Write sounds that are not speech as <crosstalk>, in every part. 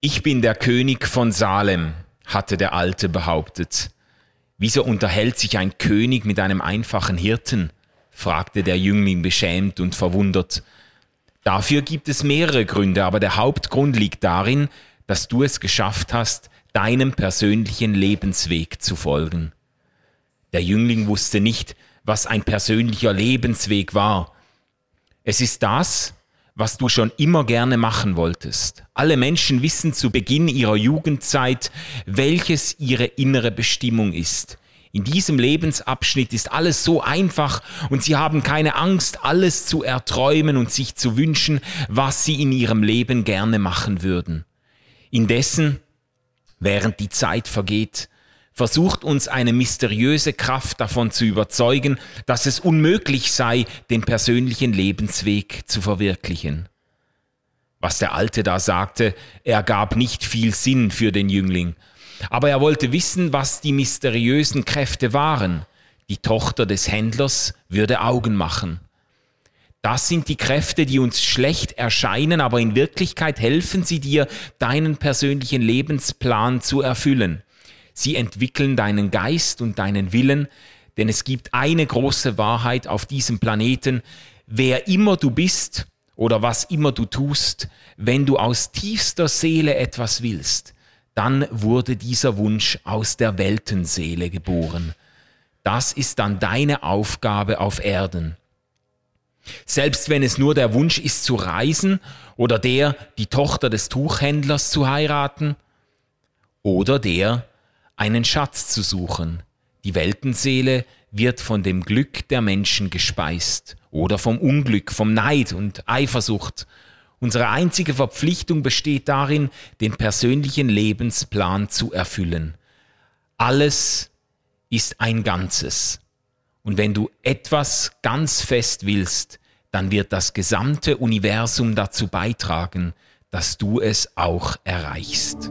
Ich bin der König von Salem, hatte der Alte behauptet. Wieso unterhält sich ein König mit einem einfachen Hirten? fragte der Jüngling beschämt und verwundert. Dafür gibt es mehrere Gründe, aber der Hauptgrund liegt darin, dass du es geschafft hast, deinem persönlichen Lebensweg zu folgen. Der Jüngling wusste nicht, was ein persönlicher Lebensweg war. Es ist das, was du schon immer gerne machen wolltest. Alle Menschen wissen zu Beginn ihrer Jugendzeit, welches ihre innere Bestimmung ist. In diesem Lebensabschnitt ist alles so einfach und sie haben keine Angst, alles zu erträumen und sich zu wünschen, was sie in ihrem Leben gerne machen würden. Indessen, während die Zeit vergeht, versucht uns eine mysteriöse Kraft davon zu überzeugen, dass es unmöglich sei, den persönlichen Lebensweg zu verwirklichen. Was der Alte da sagte, ergab nicht viel Sinn für den Jüngling, aber er wollte wissen, was die mysteriösen Kräfte waren. Die Tochter des Händlers würde Augen machen. Das sind die Kräfte, die uns schlecht erscheinen, aber in Wirklichkeit helfen sie dir, deinen persönlichen Lebensplan zu erfüllen. Sie entwickeln deinen Geist und deinen Willen, denn es gibt eine große Wahrheit auf diesem Planeten. Wer immer du bist oder was immer du tust, wenn du aus tiefster Seele etwas willst, dann wurde dieser Wunsch aus der Weltenseele geboren. Das ist dann deine Aufgabe auf Erden. Selbst wenn es nur der Wunsch ist zu reisen oder der, die Tochter des Tuchhändlers zu heiraten oder der, einen Schatz zu suchen. Die Weltenseele wird von dem Glück der Menschen gespeist oder vom Unglück, vom Neid und Eifersucht. Unsere einzige Verpflichtung besteht darin, den persönlichen Lebensplan zu erfüllen. Alles ist ein Ganzes. Und wenn du etwas ganz fest willst, dann wird das gesamte Universum dazu beitragen, dass du es auch erreichst.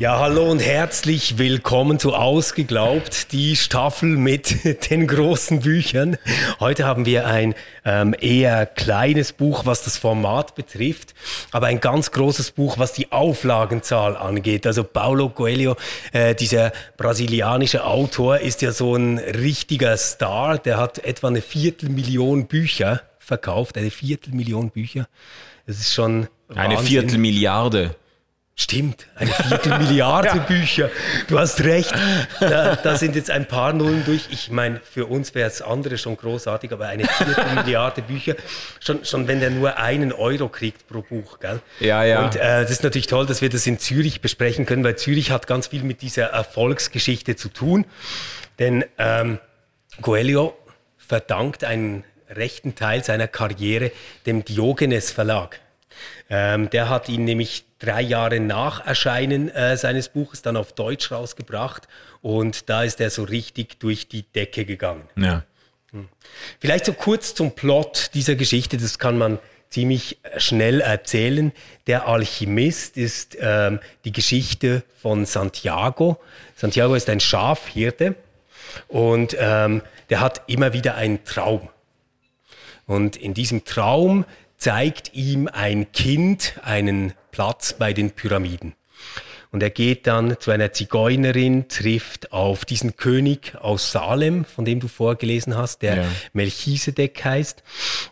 Ja, hallo und herzlich willkommen zu Ausgeglaubt, die Staffel mit <laughs> den großen Büchern. Heute haben wir ein ähm, eher kleines Buch, was das Format betrifft, aber ein ganz großes Buch, was die Auflagenzahl angeht. Also Paulo Coelho, äh, dieser brasilianische Autor, ist ja so ein richtiger Star. Der hat etwa eine Viertelmillion Bücher verkauft, eine Viertelmillion Bücher. Das ist schon Wahnsinn. eine Viertelmilliarde. Stimmt, eine Viertelmilliarde <laughs> ja. Bücher. Du hast recht. Da, da, sind jetzt ein paar Nullen durch. Ich meine, für uns wäre es andere schon großartig, aber eine Viertelmilliarde <laughs> Bücher, schon, schon wenn der nur einen Euro kriegt pro Buch, gell? Ja, ja. Und äh, das ist natürlich toll, dass wir das in Zürich besprechen können, weil Zürich hat ganz viel mit dieser Erfolgsgeschichte zu tun. Denn ähm, Coelho verdankt einen rechten Teil seiner Karriere dem Diogenes Verlag. Ähm, der hat ihn nämlich drei Jahre nach Erscheinen äh, seines Buches dann auf Deutsch rausgebracht und da ist er so richtig durch die Decke gegangen. Ja. Hm. Vielleicht so kurz zum Plot dieser Geschichte, das kann man ziemlich schnell erzählen. Der Alchemist ist ähm, die Geschichte von Santiago. Santiago ist ein Schafhirte und ähm, der hat immer wieder einen Traum. Und in diesem Traum zeigt ihm ein Kind einen Platz bei den Pyramiden. Und er geht dann zu einer Zigeunerin, trifft auf diesen König aus Salem, von dem du vorgelesen hast, der ja. Melchisedek heißt.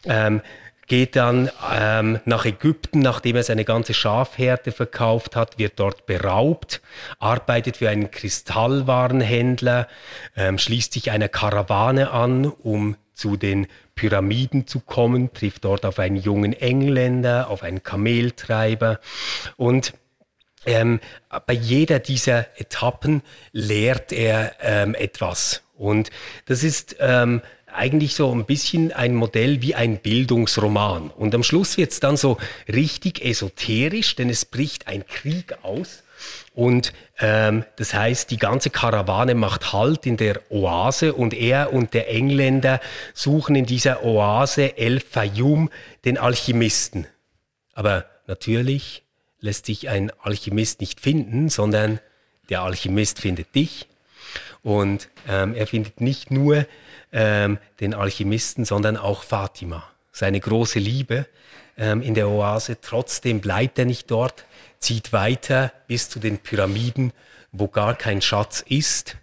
Ähm, geht dann ähm, nach Ägypten, nachdem er seine ganze Schafhärte verkauft hat, wird dort beraubt, arbeitet für einen Kristallwarenhändler, ähm, schließt sich einer Karawane an, um zu den Pyramiden zu kommen, trifft dort auf einen jungen Engländer, auf einen Kameltreiber und ähm, bei jeder dieser Etappen lehrt er ähm, etwas. Und das ist ähm, eigentlich so ein bisschen ein Modell wie ein Bildungsroman. Und am Schluss wird es dann so richtig esoterisch, denn es bricht ein Krieg aus und ähm, das heißt, die ganze Karawane macht Halt in der Oase und er und der Engländer suchen in dieser Oase El Fayoum den Alchemisten. Aber natürlich lässt sich ein Alchemist nicht finden, sondern der Alchemist findet dich. Und ähm, er findet nicht nur ähm, den Alchemisten, sondern auch Fatima, seine große Liebe ähm, in der Oase. Trotzdem bleibt er nicht dort, zieht weiter bis zu den Pyramiden, wo gar kein Schatz ist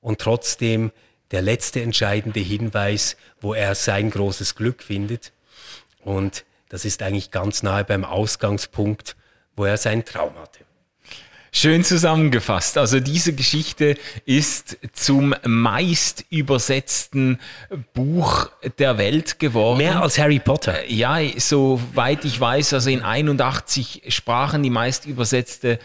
und trotzdem der letzte entscheidende Hinweis, wo er sein großes Glück findet. Und das ist eigentlich ganz nahe beim Ausgangspunkt, wo er seinen Traum hatte. Schön zusammengefasst. Also diese Geschichte ist zum meist übersetzten Buch der Welt geworden. Mehr als Harry Potter. Äh, ja, soweit ich weiß, also in 81 Sprachen die meist übersetzte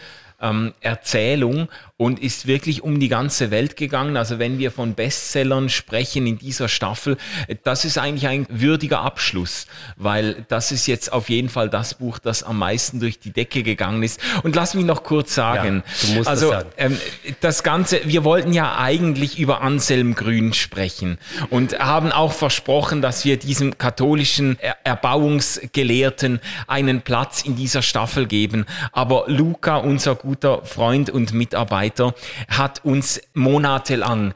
ähm, Erzählung und ist wirklich um die ganze Welt gegangen. Also wenn wir von Bestsellern sprechen in dieser Staffel, das ist eigentlich ein würdiger Abschluss, weil das ist jetzt auf jeden Fall das Buch, das am meisten durch die Decke gegangen ist. Und lass mich noch kurz sagen, ja, also das, ähm, das Ganze, wir wollten ja eigentlich über Anselm Grün sprechen und haben auch versprochen, dass wir diesem katholischen Erbauungsgelehrten einen Platz in dieser Staffel geben. Aber Luca, unser guter Freund und Mitarbeiter, Mitarbeiter hat uns monatelang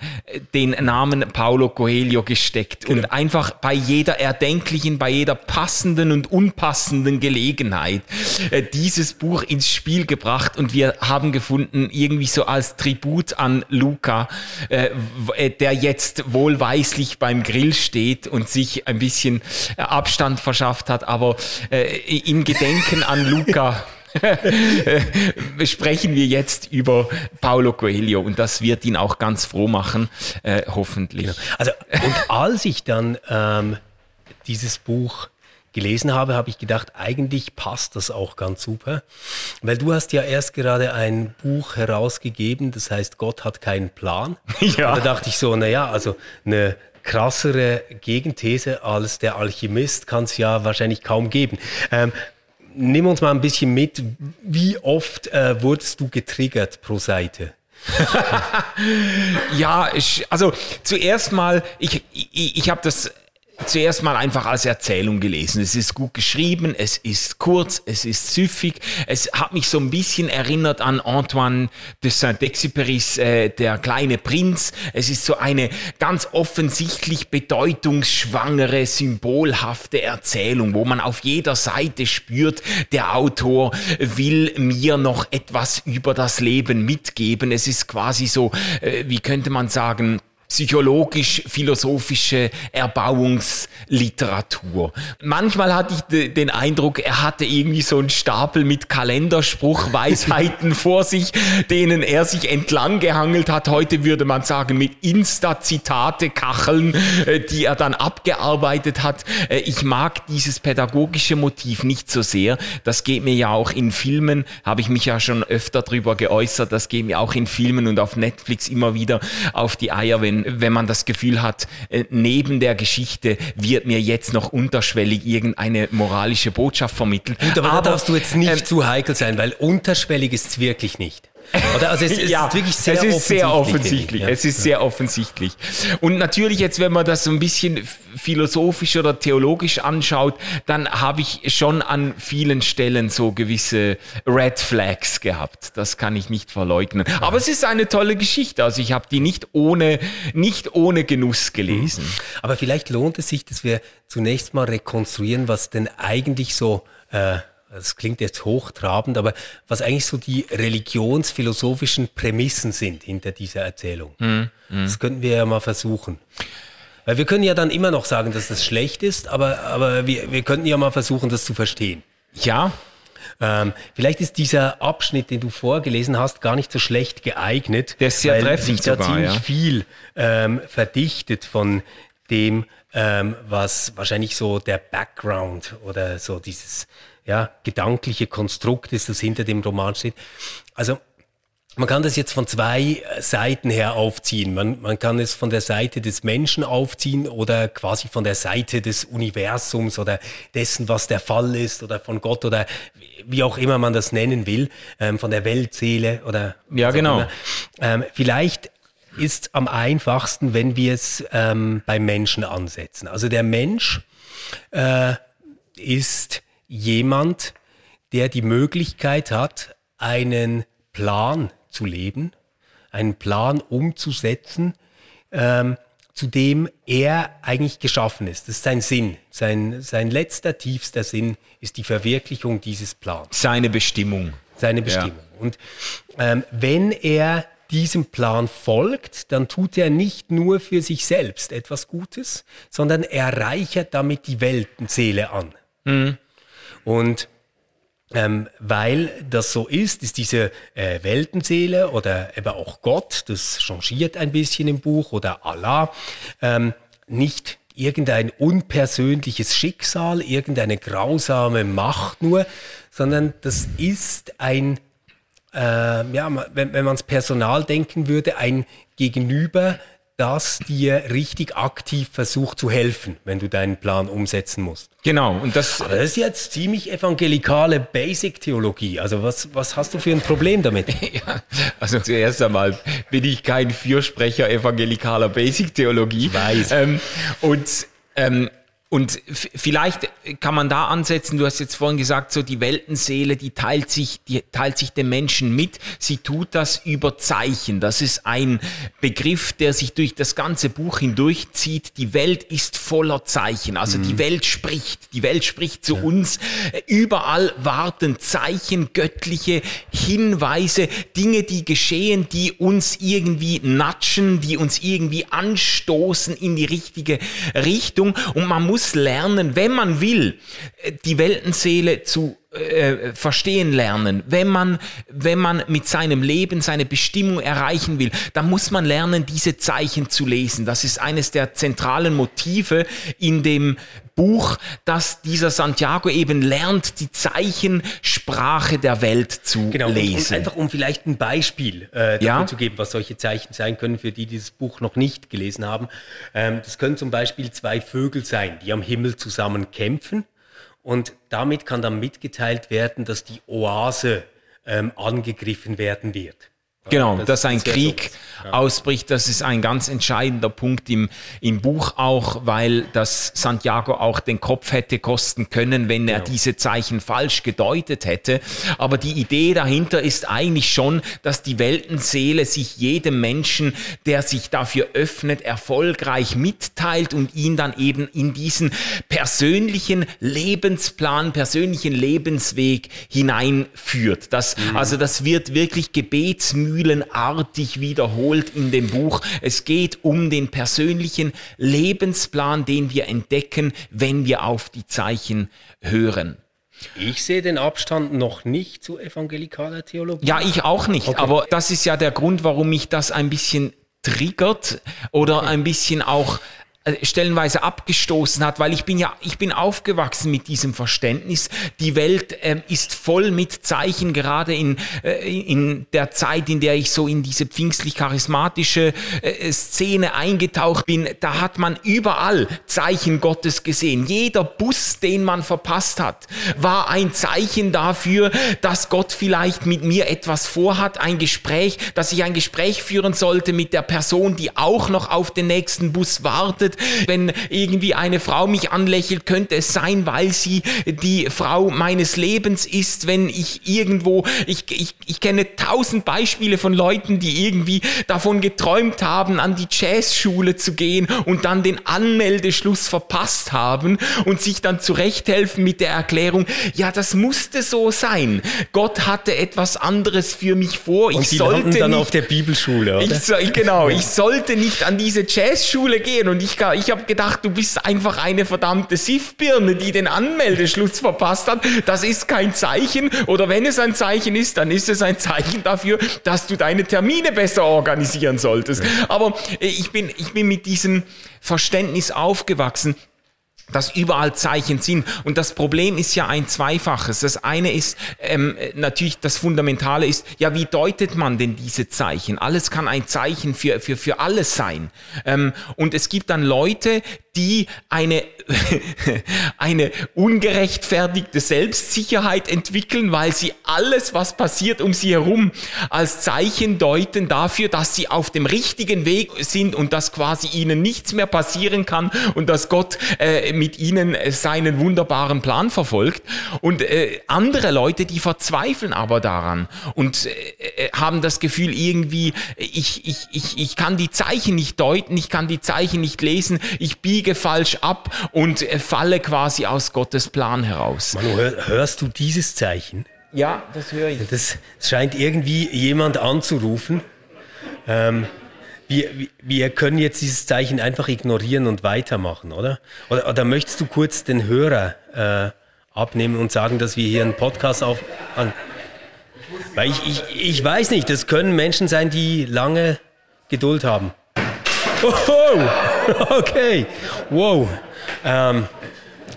den Namen Paulo Coelho gesteckt genau. und einfach bei jeder erdenklichen, bei jeder passenden und unpassenden Gelegenheit äh, dieses Buch ins Spiel gebracht und wir haben gefunden, irgendwie so als Tribut an Luca, äh, äh, der jetzt wohlweislich beim Grill steht und sich ein bisschen Abstand verschafft hat, aber im Gedenken an Luca <laughs> <laughs> sprechen wir jetzt über Paulo Coelho und das wird ihn auch ganz froh machen, äh, hoffentlich. Genau. Also, und als ich dann ähm, dieses Buch gelesen habe, habe ich gedacht, eigentlich passt das auch ganz super, weil du hast ja erst gerade ein Buch herausgegeben, das heißt Gott hat keinen Plan. <laughs> Ja. da dachte ich so, naja, also eine krassere Gegenthese als der Alchemist kann es ja wahrscheinlich kaum geben. Ähm, nimm uns mal ein bisschen mit. Wie oft äh, wurdest du getriggert pro Seite? <laughs> ja, ich, also zuerst mal, ich, ich, ich habe das zuerst mal einfach als Erzählung gelesen. Es ist gut geschrieben, es ist kurz, es ist süffig. Es hat mich so ein bisschen erinnert an Antoine de Saint-Exupérys äh, Der kleine Prinz. Es ist so eine ganz offensichtlich bedeutungsschwangere, symbolhafte Erzählung, wo man auf jeder Seite spürt, der Autor will mir noch etwas über das Leben mitgeben. Es ist quasi so, äh, wie könnte man sagen, psychologisch-philosophische Erbauungsliteratur. Manchmal hatte ich den Eindruck, er hatte irgendwie so einen Stapel mit Kalenderspruchweisheiten <laughs> vor sich, denen er sich entlang gehangelt hat. Heute würde man sagen, mit Insta-Zitate-Kacheln, äh, die er dann abgearbeitet hat. Äh, ich mag dieses pädagogische Motiv nicht so sehr. Das geht mir ja auch in Filmen, habe ich mich ja schon öfter drüber geäußert, das geht mir auch in Filmen und auf Netflix immer wieder auf die Eier, wenn wenn, man das Gefühl hat, äh, neben der Geschichte wird mir jetzt noch unterschwellig irgendeine moralische Botschaft vermittelt. Gut, aber, aber da darfst du jetzt nicht ähm, zu heikel sein, weil unterschwellig ist es wirklich nicht. Oder? Also es, <laughs> es ja, ist wirklich sehr es ist sehr offensichtlich. Ja. Es ist sehr offensichtlich. Und natürlich jetzt, wenn man das so ein bisschen philosophisch oder theologisch anschaut, dann habe ich schon an vielen Stellen so gewisse Red Flags gehabt. Das kann ich nicht verleugnen. Aber es ist eine tolle Geschichte. Also ich habe die nicht ohne, nicht ohne Genuss gelesen. Mhm. Aber vielleicht lohnt es sich, dass wir zunächst mal rekonstruieren, was denn eigentlich so äh, das klingt jetzt hochtrabend, aber was eigentlich so die religionsphilosophischen Prämissen sind hinter dieser Erzählung. Mm, mm. Das könnten wir ja mal versuchen. Weil wir können ja dann immer noch sagen, dass das schlecht ist, aber, aber wir, wir könnten ja mal versuchen, das zu verstehen. Ja. Ähm, vielleicht ist dieser Abschnitt, den du vorgelesen hast, gar nicht so schlecht geeignet. Der ist sehr weil sich da sogar, ziemlich ja. viel ähm, verdichtet von dem, ähm, was wahrscheinlich so der Background oder so dieses ja, gedankliche Konstrukt ist, das hinter dem Roman steht. Also man kann das jetzt von zwei Seiten her aufziehen. Man, man kann es von der Seite des Menschen aufziehen oder quasi von der Seite des Universums oder dessen, was der Fall ist oder von Gott oder wie auch immer man das nennen will, ähm, von der Weltseele oder. Ja, genau. Ähm, vielleicht ist am einfachsten, wenn wir es ähm, beim Menschen ansetzen. Also der Mensch äh, ist jemand, der die Möglichkeit hat, einen Plan zu leben, einen Plan umzusetzen, ähm, zu dem er eigentlich geschaffen ist. Das ist sein Sinn. Sein, sein letzter, tiefster Sinn ist die Verwirklichung dieses Plans. Seine Bestimmung. Seine Bestimmung. Ja. Und ähm, wenn er diesem Plan folgt, dann tut er nicht nur für sich selbst etwas Gutes, sondern er reichert damit die Weltenseele an. Mhm. Und ähm, weil das so ist, ist diese äh, Weltenseele oder eben auch Gott, das changiert ein bisschen im Buch, oder Allah, ähm, nicht irgendein unpersönliches Schicksal, irgendeine grausame Macht nur, sondern das ist ein, äh, ja, wenn, wenn man es Personal denken würde, ein Gegenüber, das dir richtig aktiv versucht zu helfen, wenn du deinen Plan umsetzen musst. Genau. Und das, Aber das ist jetzt ziemlich evangelikale Basic-Theologie. Also was, was hast du für ein Problem damit? <laughs> ja, also zuerst einmal bin ich kein Fürsprecher evangelikaler Basic-Theologie. Ich weiß. Ähm, und ähm, und vielleicht kann man da ansetzen, du hast jetzt vorhin gesagt, so die Weltenseele, die teilt sich, die teilt sich dem Menschen mit. Sie tut das über Zeichen. Das ist ein Begriff, der sich durch das ganze Buch hindurchzieht. Die Welt ist voller Zeichen. Also mhm. die Welt spricht. Die Welt spricht zu ja. uns. Überall warten Zeichen, göttliche Hinweise, Dinge, die geschehen, die uns irgendwie natschen, die uns irgendwie anstoßen in die richtige Richtung. Und man muss muss lernen, wenn man will, die Weltenseele zu äh, verstehen lernen, wenn man, wenn man mit seinem Leben seine Bestimmung erreichen will, dann muss man lernen, diese Zeichen zu lesen. Das ist eines der zentralen Motive in dem Buch, dass dieser Santiago eben lernt, die Zeichensprache der Welt zu genau, lesen. Und, und einfach um vielleicht ein Beispiel äh, ja? zu geben, was solche Zeichen sein können, für die, die dieses Buch noch nicht gelesen haben. Ähm, das können zum Beispiel zwei Vögel sein, die am Himmel zusammen kämpfen. Und damit kann dann mitgeteilt werden, dass die Oase ähm, angegriffen werden wird. Genau, das, dass ein Krieg so. ausbricht, das ist ein ganz entscheidender Punkt im, im Buch auch, weil das Santiago auch den Kopf hätte kosten können, wenn er genau. diese Zeichen falsch gedeutet hätte. Aber die Idee dahinter ist eigentlich schon, dass die Weltenseele sich jedem Menschen, der sich dafür öffnet, erfolgreich mitteilt und ihn dann eben in diesen persönlichen Lebensplan, persönlichen Lebensweg hineinführt. Das, mhm. Also das wird wirklich gebetsmüde mühlenartig wiederholt in dem Buch. Es geht um den persönlichen Lebensplan, den wir entdecken, wenn wir auf die Zeichen hören. Ich sehe den Abstand noch nicht zu evangelikaler Theologie. Ja, ich auch nicht. Okay. Aber das ist ja der Grund, warum mich das ein bisschen triggert oder ein bisschen auch stellenweise abgestoßen hat, weil ich bin ja, ich bin aufgewachsen mit diesem Verständnis. Die Welt äh, ist voll mit Zeichen, gerade in, äh, in der Zeit, in der ich so in diese pfingstlich-charismatische äh, Szene eingetaucht bin. Da hat man überall Zeichen Gottes gesehen. Jeder Bus, den man verpasst hat, war ein Zeichen dafür, dass Gott vielleicht mit mir etwas vorhat, ein Gespräch, dass ich ein Gespräch führen sollte mit der Person, die auch noch auf den nächsten Bus wartet wenn irgendwie eine Frau mich anlächelt, könnte es sein, weil sie die Frau meines Lebens ist, wenn ich irgendwo, ich, ich, ich kenne tausend Beispiele von Leuten, die irgendwie davon geträumt haben, an die Jazzschule zu gehen und dann den Anmeldeschluss verpasst haben und sich dann zurechthelfen mit der Erklärung, ja, das musste so sein. Gott hatte etwas anderes für mich vor. Und ich sollte dann nicht, auf der Bibelschule, oder? Ich, genau, <laughs> ich sollte nicht an diese Jazzschule gehen und ich kann ich habe gedacht, du bist einfach eine verdammte Siffbirne, die den Anmeldeschluss verpasst hat. Das ist kein Zeichen. Oder wenn es ein Zeichen ist, dann ist es ein Zeichen dafür, dass du deine Termine besser organisieren solltest. Aber äh, ich bin, ich bin mit diesem Verständnis aufgewachsen dass überall Zeichen sind. Und das Problem ist ja ein zweifaches. Das eine ist ähm, natürlich, das Fundamentale ist, ja, wie deutet man denn diese Zeichen? Alles kann ein Zeichen für, für, für alles sein. Ähm, und es gibt dann Leute, die eine, <laughs> eine ungerechtfertigte Selbstsicherheit entwickeln, weil sie alles, was passiert um sie herum, als Zeichen deuten dafür, dass sie auf dem richtigen Weg sind und dass quasi ihnen nichts mehr passieren kann und dass Gott äh, mit ihnen seinen wunderbaren Plan verfolgt. Und äh, andere Leute, die verzweifeln aber daran und äh, äh haben das Gefühl irgendwie, ich, ich, ich, ich kann die Zeichen nicht deuten, ich kann die Zeichen nicht lesen, ich biege falsch ab und äh, falle quasi aus Gottes Plan heraus. Manu, hör, hörst du dieses Zeichen? Ja, das höre ich. Das scheint irgendwie jemand anzurufen. Ähm, wir, wir können jetzt dieses Zeichen einfach ignorieren und weitermachen, oder? Oder, oder möchtest du kurz den Hörer äh, abnehmen und sagen, dass wir hier einen Podcast auf... An, weil ich, ich, ich weiß nicht, das können Menschen sein, die lange Geduld haben. Oh, <laughs> okay, wow. Ähm,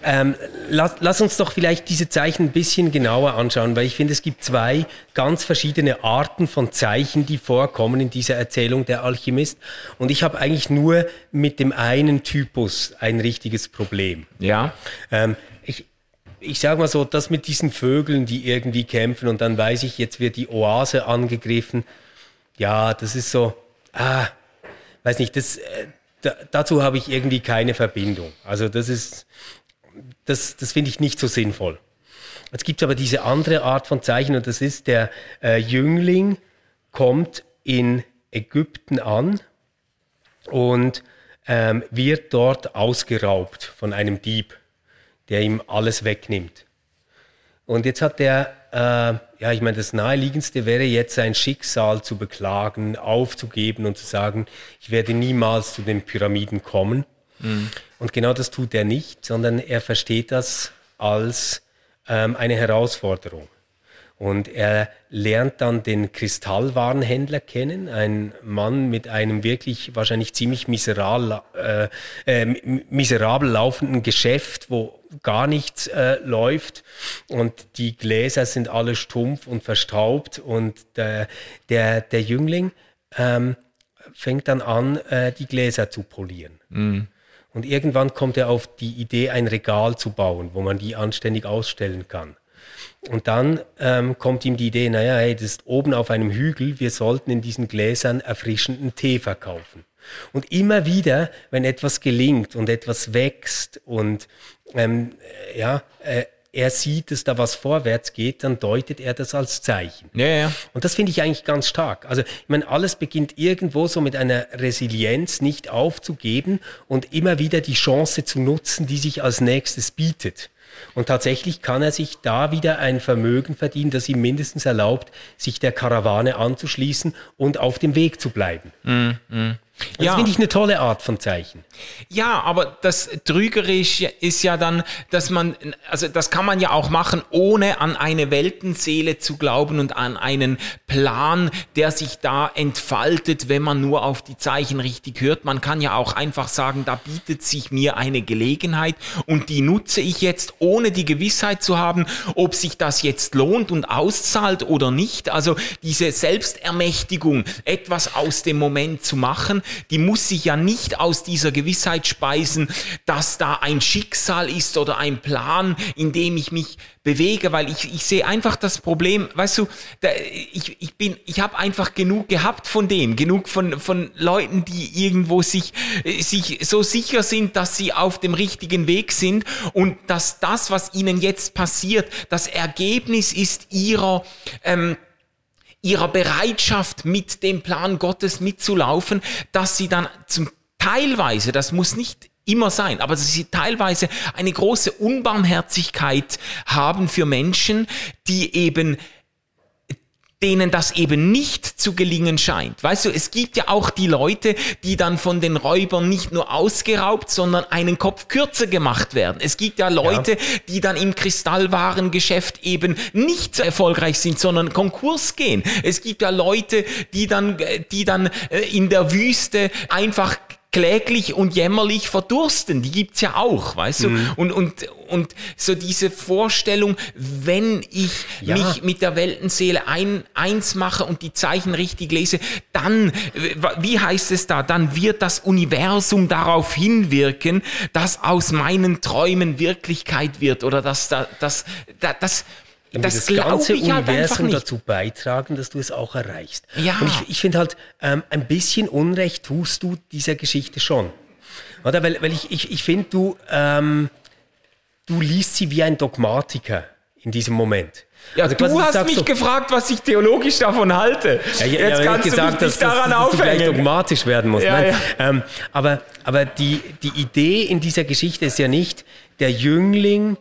ähm, lass, lass, uns doch vielleicht diese Zeichen ein bisschen genauer anschauen, weil ich finde, es gibt zwei ganz verschiedene Arten von Zeichen, die vorkommen in dieser Erzählung der Alchemist. Und ich habe eigentlich nur mit dem einen Typus ein richtiges Problem. Ja. Ähm, ich, ich sage mal so, das mit diesen Vögeln, die irgendwie kämpfen und dann weiß ich, jetzt wird die Oase angegriffen. Ja, das ist so, ah, weiß nicht, das, äh, da, dazu habe ich irgendwie keine Verbindung. Also das ist, das, das finde ich nicht so sinnvoll. Jetzt gibt es aber diese andere Art von Zeichen und das ist, der äh, Jüngling kommt in Ägypten an und ähm, wird dort ausgeraubt von einem Dieb, der ihm alles wegnimmt. Und jetzt hat der, äh, ja, ich meine, das Naheliegendste wäre jetzt sein Schicksal zu beklagen, aufzugeben und zu sagen, ich werde niemals zu den Pyramiden kommen. Mhm. Und genau das tut er nicht, sondern er versteht das als ähm, eine Herausforderung. Und er lernt dann den Kristallwarenhändler kennen, ein Mann mit einem wirklich wahrscheinlich ziemlich miserabel, äh, äh, miserabel laufenden Geschäft, wo gar nichts äh, läuft und die Gläser sind alle stumpf und verstaubt und der, der, der Jüngling ähm, fängt dann an, äh, die Gläser zu polieren. Mhm. Und irgendwann kommt er auf die Idee, ein Regal zu bauen, wo man die anständig ausstellen kann. Und dann ähm, kommt ihm die Idee, naja, hey, das ist oben auf einem Hügel, wir sollten in diesen Gläsern erfrischenden Tee verkaufen. Und immer wieder, wenn etwas gelingt und etwas wächst und ähm, ja, äh, er sieht, dass da was vorwärts geht, dann deutet er das als Zeichen. Ja, ja. Und das finde ich eigentlich ganz stark. Also, ich meine, alles beginnt irgendwo so mit einer Resilienz nicht aufzugeben und immer wieder die Chance zu nutzen, die sich als nächstes bietet. Und tatsächlich kann er sich da wieder ein Vermögen verdienen, das ihm mindestens erlaubt, sich der Karawane anzuschließen und auf dem Weg zu bleiben. Mm, mm. Das ja. finde ich eine tolle Art von Zeichen. Ja, aber das Trügerische ist ja dann, dass man, also das kann man ja auch machen, ohne an eine Weltenseele zu glauben und an einen Plan, der sich da entfaltet, wenn man nur auf die Zeichen richtig hört. Man kann ja auch einfach sagen, da bietet sich mir eine Gelegenheit und die nutze ich jetzt, ohne die Gewissheit zu haben, ob sich das jetzt lohnt und auszahlt oder nicht. Also diese Selbstermächtigung, etwas aus dem Moment zu machen, die muss sich ja nicht aus dieser Gewissheit speisen, dass da ein Schicksal ist oder ein Plan, in dem ich mich bewege, weil ich, ich sehe einfach das Problem, weißt du, da, ich, ich bin, ich habe einfach genug gehabt von dem, genug von, von Leuten, die irgendwo sich, sich so sicher sind, dass sie auf dem richtigen Weg sind und dass das, was ihnen jetzt passiert, das Ergebnis ist ihrer, ähm, ihrer Bereitschaft, mit dem Plan Gottes mitzulaufen, dass sie dann zum teilweise, das muss nicht immer sein, aber dass sie teilweise eine große Unbarmherzigkeit haben für Menschen, die eben denen das eben nicht zu gelingen scheint. Weißt du, es gibt ja auch die Leute, die dann von den Räubern nicht nur ausgeraubt, sondern einen Kopf kürzer gemacht werden. Es gibt ja Leute, ja. die dann im Kristallwarengeschäft eben nicht so erfolgreich sind, sondern Konkurs gehen. Es gibt ja Leute, die dann, die dann äh, in der Wüste einfach kläglich und jämmerlich verdursten. Die gibt's ja auch, weißt du? Mhm. Und, und, und so diese Vorstellung, wenn ich Ja. mich mit der Weltenseele ein, eins mache und die Zeichen richtig lese, dann, wie heißt es da, dann wird das Universum darauf hinwirken, dass aus meinen Träumen Wirklichkeit wird oder dass da, das, da, das, das, ganze ich halt Universum nicht. dazu beitragen, dass du es auch erreichst. Ja. Und ich, ich finde halt, ähm, ein bisschen Unrecht tust du dieser Geschichte schon. Oder? Weil, weil ich, ich, ich finde, du, ähm, du liest sie wie ein Dogmatiker in diesem Moment. Ja, Also du hast mich so- gefragt, was ich theologisch davon halte. Ja, ja, Jetzt kannst du gesagt, mich dass, nicht dass, daran dass, dass du aufhängen. dogmatisch werden musst. Ja. Ähm, aber aber die, die Idee in dieser Geschichte ist ja nicht, der Jüngling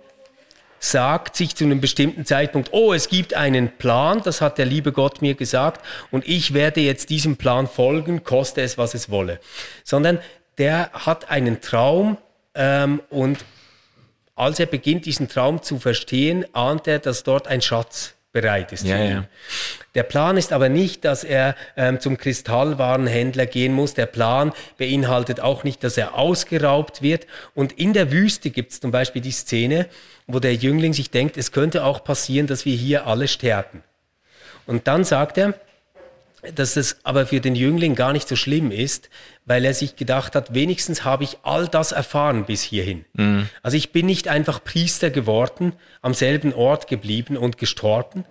sagt sich zu einem bestimmten Zeitpunkt, oh, es gibt einen Plan, das hat der liebe Gott mir gesagt, und ich werde jetzt diesem Plan folgen, koste es, was es wolle. Sondern der hat einen Traum ähm, und als er beginnt, diesen Traum zu verstehen, ahnt er, dass dort ein Schatz bereit ist. Ja, ja. Der Plan ist aber nicht, dass er ähm, zum Kristallwarenhändler gehen muss. Der Plan beinhaltet auch nicht, dass er ausgeraubt wird. Und in der Wüste gibt es zum Beispiel die Szene, wo der Jüngling sich denkt, es könnte auch passieren, dass wir hier alle sterben. Und dann sagt er, dass es aber für den Jüngling gar nicht so schlimm ist, weil er sich gedacht hat, wenigstens habe ich all das erfahren bis hierhin. Also ich bin nicht einfach Priester geworden, am selben Ort geblieben und gestorben,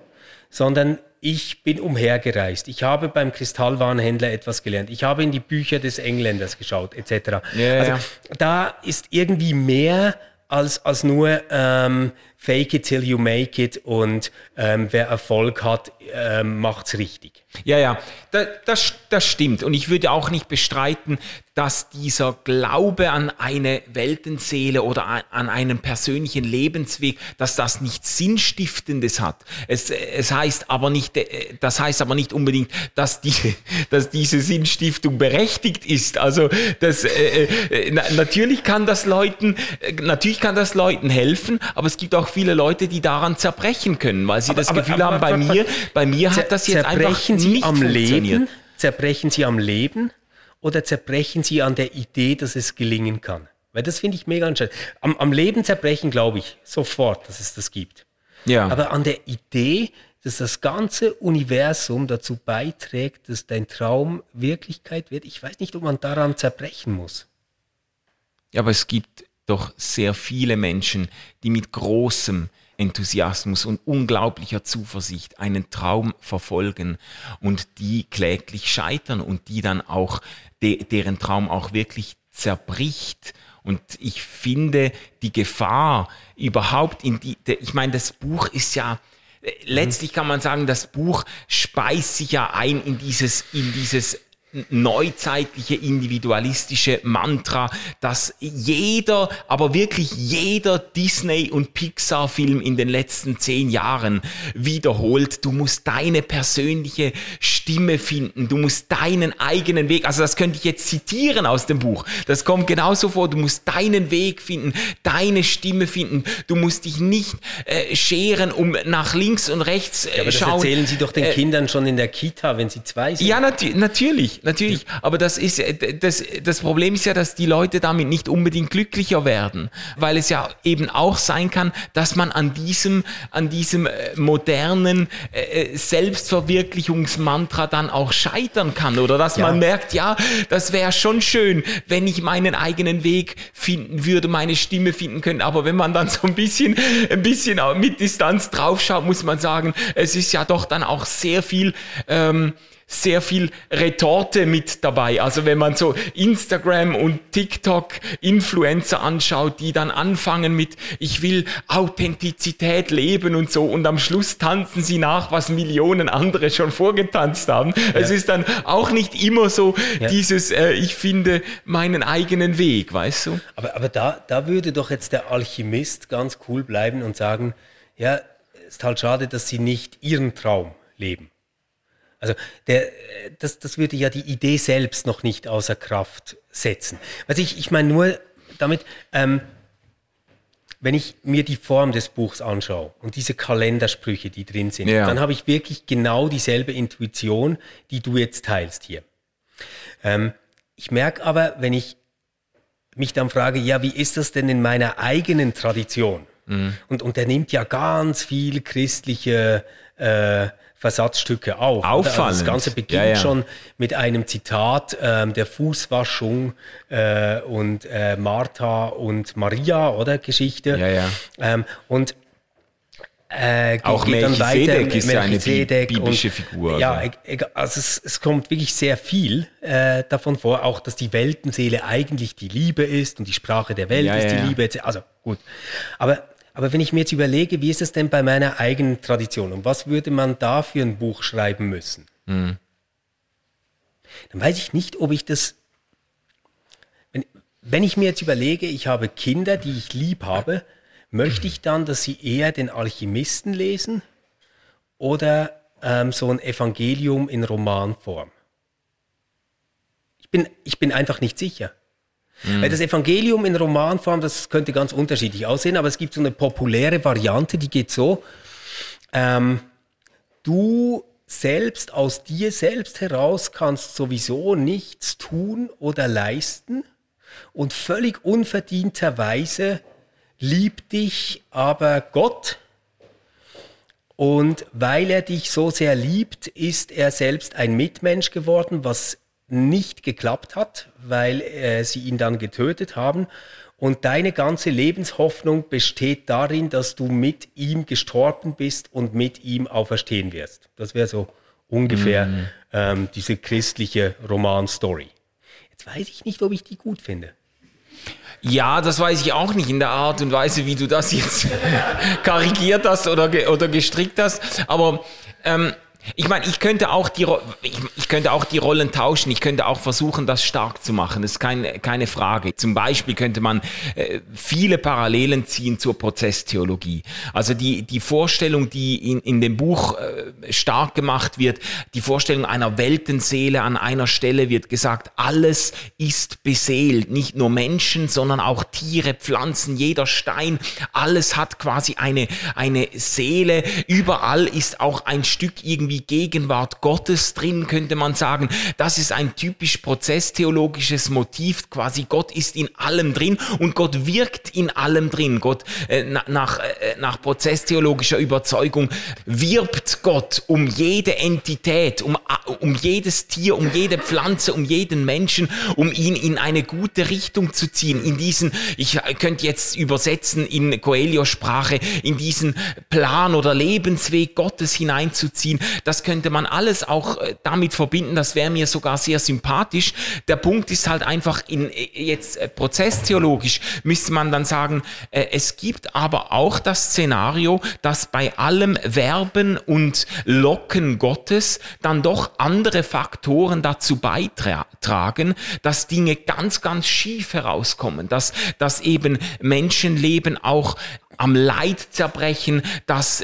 sondern ich bin umhergereist. Ich habe beim Kristallwarenhändler etwas gelernt. Ich habe in die Bücher des Engländers geschaut, etc. Ja, also ja. da ist irgendwie mehr als, als nur ähm, fake it till you make it und ähm, wer Erfolg hat, ähm, macht's richtig. Ja, ja, da, das, das stimmt. Und ich würde auch nicht bestreiten, dass dieser Glaube an eine Weltenseele oder an, einen persönlichen Lebensweg, dass das nichts Sinnstiftendes hat. Es, es heißt aber nicht, äh, das heißt aber nicht unbedingt, dass, die, <laughs> dass diese Sinnstiftung berechtigt ist. Also das, äh, äh, na, natürlich kann das Leuten, äh, natürlich kann das Leuten helfen, aber es gibt auch viele Leute, die daran zerbrechen können, weil sie das aber- Gefühl aber- haben, bei aber- mir, bei mir hat das jetzt einfach zerbrechen Sie nicht am. Leben? Zerbrechen Sie am Leben oder zerbrechen Sie an der Idee, dass es gelingen kann? Weil das finde ich mega entscheidend. Am, am Leben zerbrechen glaube ich sofort, dass es das gibt. Ja. Aber an der Idee, dass das ganze Universum dazu beiträgt, dass dein Traum Wirklichkeit wird, ich weiß nicht, ob man daran zerbrechen muss. Ja, aber es gibt doch sehr viele Menschen, die mit großem Enthusiasmus und unglaublicher Zuversicht einen Traum verfolgen und die kläglich scheitern und die dann auch, de, deren Traum auch wirklich zerbricht. Und ich finde die Gefahr überhaupt in die, de, ich meine, das Buch ist ja, äh, letztlich kann man sagen, das Buch speist sich ja ein in dieses, in dieses neuzeitliche individualistische Mantra, dass jeder, aber wirklich jeder Disney- und Pixar-Film in den letzten zehn Jahren wiederholt. Du musst deine persönliche Stimme finden. Du musst deinen eigenen Weg, also das könnte ich jetzt zitieren aus dem Buch. Das kommt genauso vor. Du musst deinen Weg finden, deine Stimme finden. Du musst dich nicht äh, scheren, um nach links und rechts äh, Aber das schauen. erzählen Sie doch den Äh, Kindern schon in der Kita, wenn sie zwei sind. ja, nat natürlich, natürlich. Aber das ist, äh, das, das Problem ist ja, dass die Leute damit nicht unbedingt glücklicher werden. Weil es ja eben auch sein kann, dass man an diesem, an diesem äh, modernen äh, Selbstverwirklichungsmantra dann auch scheitern kann. Oder dass Ja. man merkt, ja, das wäre schon schön, wenn ich meinen eigenen Weg finden würde, meine Stimme finden können. Aber wenn man dann so ein bisschen, ein bisschen mit Distanz draufschaut, muss man sagen, es ist ja doch dann auch sehr viel, ähm, sehr viel Retorte mit dabei. Also wenn man so Instagram und TikTok Influencer anschaut, die dann anfangen mit ich will Authentizität leben und so und am Schluss tanzen sie nach, was Millionen andere schon vorgetanzt haben. Es ist dann auch nicht immer so Ja. dieses äh, ich finde meinen eigenen Weg, weißt du? Aber, aber da, da würde doch jetzt der Alchemist ganz cool bleiben und sagen, ja, ist halt schade, dass sie nicht ihren Traum leben. Also der, das, das würde ja die Idee selbst noch nicht außer Kraft setzen. Also ich, ich meine nur damit, ähm, wenn ich mir die Form des Buchs anschaue und diese Kalendersprüche, die drin sind, Ja. dann habe ich wirklich genau dieselbe Intuition, die du jetzt teilst hier. Ähm, ich merke aber, wenn ich mich dann frage, ja, wie ist das denn in meiner eigenen Tradition? Mhm. Und, und er nimmt ja ganz viel christliche äh, Versatzstücke auf. Auffallend. Also das Ganze beginnt ja, ja. schon mit einem Zitat ähm, der Fußwaschung äh, und äh, Martha und Maria, oder Geschichte. Ja, ja. Ähm, und äh, auch geht dann weiter ist ja eine biblische und, Figur. Ja, also, also es, es kommt wirklich sehr viel äh, davon vor, auch dass die Weltenseele eigentlich die Liebe ist und die Sprache der Welt ja, ist die Liebe. Also gut. Aber aber wenn ich mir jetzt überlege, wie ist es denn bei meiner eigenen Tradition und was würde man da für ein Buch schreiben müssen, mhm. dann weiß ich nicht, ob ich das. Wenn, wenn ich mir jetzt überlege, ich habe Kinder, die ich lieb habe, möchte ich dann, dass sie eher den Alchemisten lesen oder ähm, so ein Evangelium in Romanform? Ich bin, ich bin einfach nicht sicher. Mhm. Weil das Evangelium in Romanform, das könnte ganz unterschiedlich aussehen, aber es gibt so eine populäre Variante, die geht so. Ähm, du selbst aus dir selbst heraus kannst sowieso nichts tun oder leisten und völlig unverdienterweise liebt dich aber Gott und weil er dich so sehr liebt, ist er selbst ein Mitmensch geworden, was nicht geklappt hat, weil äh, sie ihn dann getötet haben. Und deine ganze Lebenshoffnung besteht darin, dass du mit ihm gestorben bist und mit ihm auferstehen wirst. Das wäre so ungefähr mm. ähm, diese christliche Roman-Story. Jetzt weiß ich nicht, ob ich die gut finde. Ja, das weiß ich auch nicht in der Art und Weise, wie du das jetzt <laughs> karikiert hast oder, oder gestrickt hast. Aber ähm, ich meine, ich könnte auch die ich, ich, könnte auch die Rollen tauschen. Ich könnte auch versuchen, das stark zu machen. Das ist keine, keine Frage. Zum Beispiel könnte man äh, viele Parallelen ziehen zur Prozesstheologie. Also die, die Vorstellung, die in, in dem Buch äh, stark gemacht wird, die Vorstellung einer Weltenseele an einer Stelle wird gesagt, alles ist beseelt. Nicht nur Menschen, sondern auch Tiere, Pflanzen, jeder Stein. Alles hat quasi eine, eine Seele. Überall ist auch ein Stück irgendwie irgendwie Gegenwart Gottes drin, könnte man sagen. Das ist ein typisch prozesstheologisches Motiv. Quasi Gott ist in allem drin und Gott wirkt in allem drin. Gott äh, nach, äh, nach prozesstheologischer Überzeugung wirbt Gott um jede Entität, um, um jedes Tier, um jede Pflanze, um jeden Menschen, um ihn in eine gute Richtung zu ziehen. In diesen, ich könnte jetzt übersetzen in Coelho-Sprache, in diesen Plan oder Lebensweg Gottes hineinzuziehen das könnte man alles auch äh, damit verbinden, das wäre mir sogar sehr sympathisch. Der Punkt ist halt einfach in äh, jetzt äh, prozesstheologisch müsste man dann sagen, es gibt aber auch das Szenario, dass bei allem Werben und Locken Gottes dann doch andere Faktoren dazu beitragen, dass Dinge ganz, ganz schief herauskommen, dass, dass eben Menschenleben auch am Leid zerbrechen, dass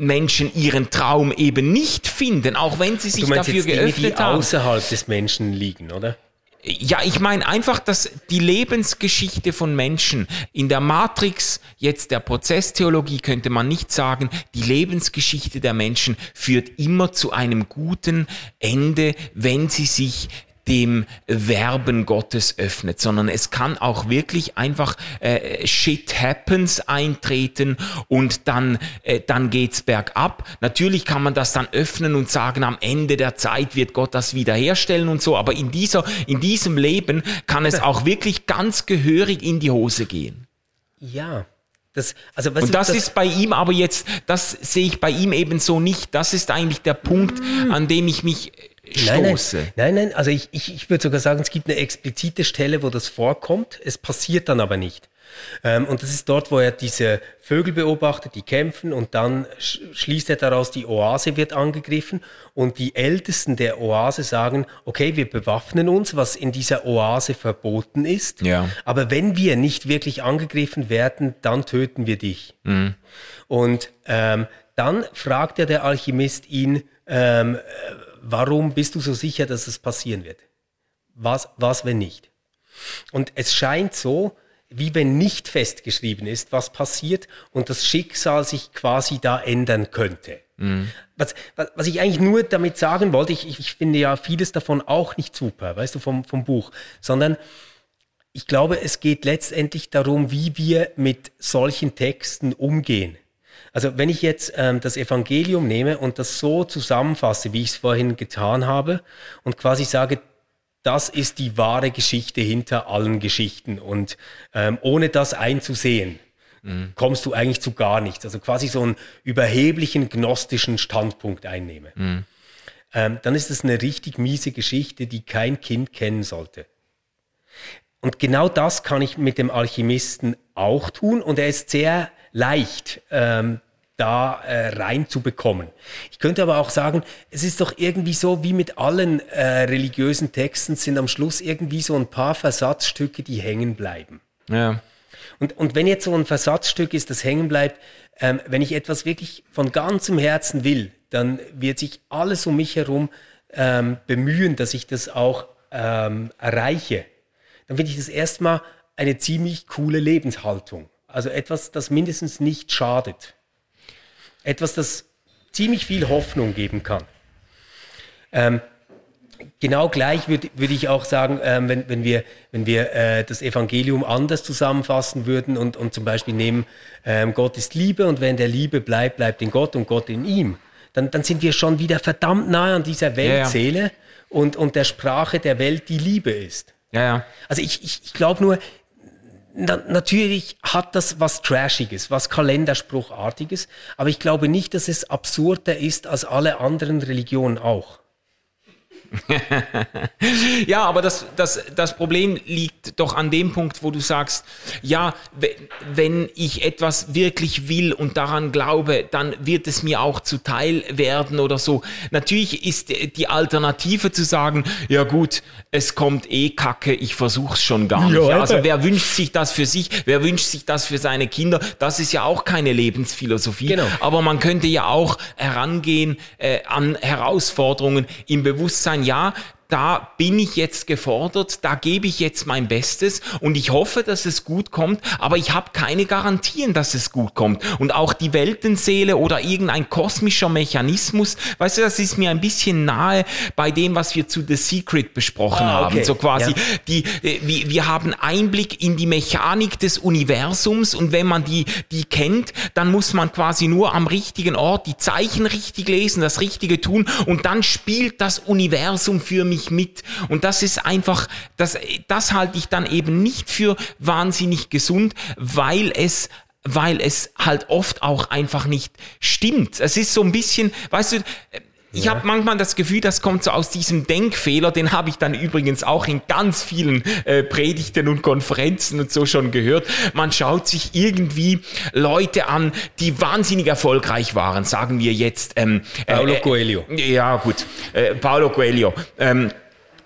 Menschen ihren Traum eben nicht finden, auch wenn sie sich dafür geöffnet Dinge, die haben. außerhalb des Menschen liegen, oder? Ja, ich meine einfach, dass die Lebensgeschichte von Menschen in der Matrix jetzt der Prozesstheologie könnte man nicht sagen, die Lebensgeschichte der Menschen führt immer zu einem guten Ende, wenn sie sich dem Werben Gottes öffnet, sondern es kann auch wirklich einfach äh, Shit happens eintreten und dann, äh, dann geht's bergab. Natürlich kann man das dann öffnen und sagen, am Ende der Zeit wird Gott das wiederherstellen und so, aber in dieser, in diesem Leben kann es auch wirklich ganz gehörig in die Hose gehen. Ja, das, also und das, das, ist bei ihm aber jetzt, das sehe ich bei ihm eben so nicht. Das ist eigentlich der Punkt, an dem ich mich stoße. Nein, nein, nein, nein. also ich, ich, ich würde sogar sagen, es gibt eine explizite Stelle, wo das vorkommt. Es passiert dann aber nicht. Ähm, und das ist dort, wo er diese Vögel beobachtet, die kämpfen und dann schließt er daraus, die Oase wird angegriffen und die Ältesten der Oase sagen, okay, wir bewaffnen uns, was in dieser Oase verboten ist, ja. aber wenn wir nicht wirklich angegriffen werden, dann töten wir dich. Mhm. Und ähm, dann fragt ja der Alchemist ihn, ähm, warum bist du so sicher, dass es passieren wird? Was, was, wenn nicht? Und es scheint so, wie wenn nicht festgeschrieben ist, was passiert und das Schicksal sich quasi da ändern könnte. Mhm. Was, was, was, ich eigentlich nur damit sagen wollte, ich, ich, finde ja vieles davon auch nicht super, weißt du, vom, vom Buch, sondern ich glaube, es geht letztendlich darum, wie wir mit solchen Texten umgehen. Also wenn ich jetzt ähm, das Evangelium nehme und das so zusammenfasse, wie ich es vorhin getan habe, und quasi sage, das ist die wahre Geschichte hinter allen Geschichten. Und ähm, ohne das einzusehen, mhm. kommst du eigentlich zu gar nichts. Also quasi so einen überheblichen gnostischen Standpunkt einnehmen. Mhm. Ähm, dann ist es eine richtig miese Geschichte, die kein Kind kennen sollte. Und genau das kann ich mit dem Alchemisten auch tun. Und er ist sehr leicht, ähm, da äh, reinzubekommen. Ich könnte aber auch sagen, es ist doch irgendwie so, wie mit allen äh, religiösen Texten sind am Schluss irgendwie so ein paar Versatzstücke, die hängen bleiben. Ja. Und, und wenn jetzt so ein Versatzstück ist, das hängen bleibt, ähm, wenn ich etwas wirklich von ganzem Herzen will, dann wird sich alles um mich herum ähm, bemühen, dass ich das auch ähm, erreiche. Dann finde ich das erstmal eine ziemlich coole Lebenshaltung. Also etwas, das mindestens nicht schadet. Etwas, das ziemlich viel Hoffnung geben kann. Ähm, genau gleich würde würd ich auch sagen, ähm, wenn, wenn wir, wenn wir äh, das Evangelium anders zusammenfassen würden und, und zum Beispiel nehmen, ähm, Gott ist Liebe und wenn der Liebe bleibt, bleibt in Gott und Gott in ihm, dann, dann sind wir schon wieder verdammt nahe an dieser Weltseele ja, ja. Und, und der Sprache der Welt, die Liebe ist. Ja, ja. Also ich, ich, ich glaube nur, na, natürlich hat das was Trashiges, was Kalenderspruchartiges, aber ich glaube nicht, dass es absurder ist als alle anderen Religionen auch. Ja, aber das, das, das Problem liegt doch an dem Punkt, wo du sagst, ja, wenn ich etwas wirklich will und daran glaube, dann wird es mir auch zuteil werden oder so. Natürlich ist die Alternative zu sagen, ja gut, es kommt eh Kacke, ich versuch's schon gar nicht. Ja, also wer wünscht sich das für sich, wer wünscht sich das für seine Kinder? Das ist ja auch keine Lebensphilosophie. Genau. Aber man könnte ja auch herangehen äh, an Herausforderungen im Bewusstsein, ja, da bin ich jetzt gefordert, da gebe ich jetzt mein Bestes und ich hoffe, dass es gut kommt, aber ich habe keine Garantien, dass es gut kommt. Und auch die Weltenseele oder irgendein kosmischer Mechanismus, weißt du, das ist mir ein bisschen nahe bei dem, was wir zu The Secret besprochen ah, okay. haben. So quasi, ja. die, äh, wir, wir haben Einblick in die Mechanik des Universums und wenn man die, die kennt, dann muss man quasi nur am richtigen Ort die Zeichen richtig lesen, das Richtige tun und dann spielt das Universum für mich nicht mit. Und das ist einfach, das, das halte ich dann eben nicht für wahnsinnig gesund, weil es weil es halt oft auch einfach nicht stimmt. Es ist so ein bisschen, weißt du, ich ja. habe manchmal das Gefühl, das kommt so aus diesem Denkfehler, den habe ich dann übrigens auch in ganz vielen äh, Predigten und Konferenzen und so schon gehört. Man schaut sich irgendwie Leute an, die wahnsinnig erfolgreich waren, sagen wir jetzt. Ähm, äh, Paulo äh, Coelho. Ja, gut. Äh, Paulo Coelho. Ähm,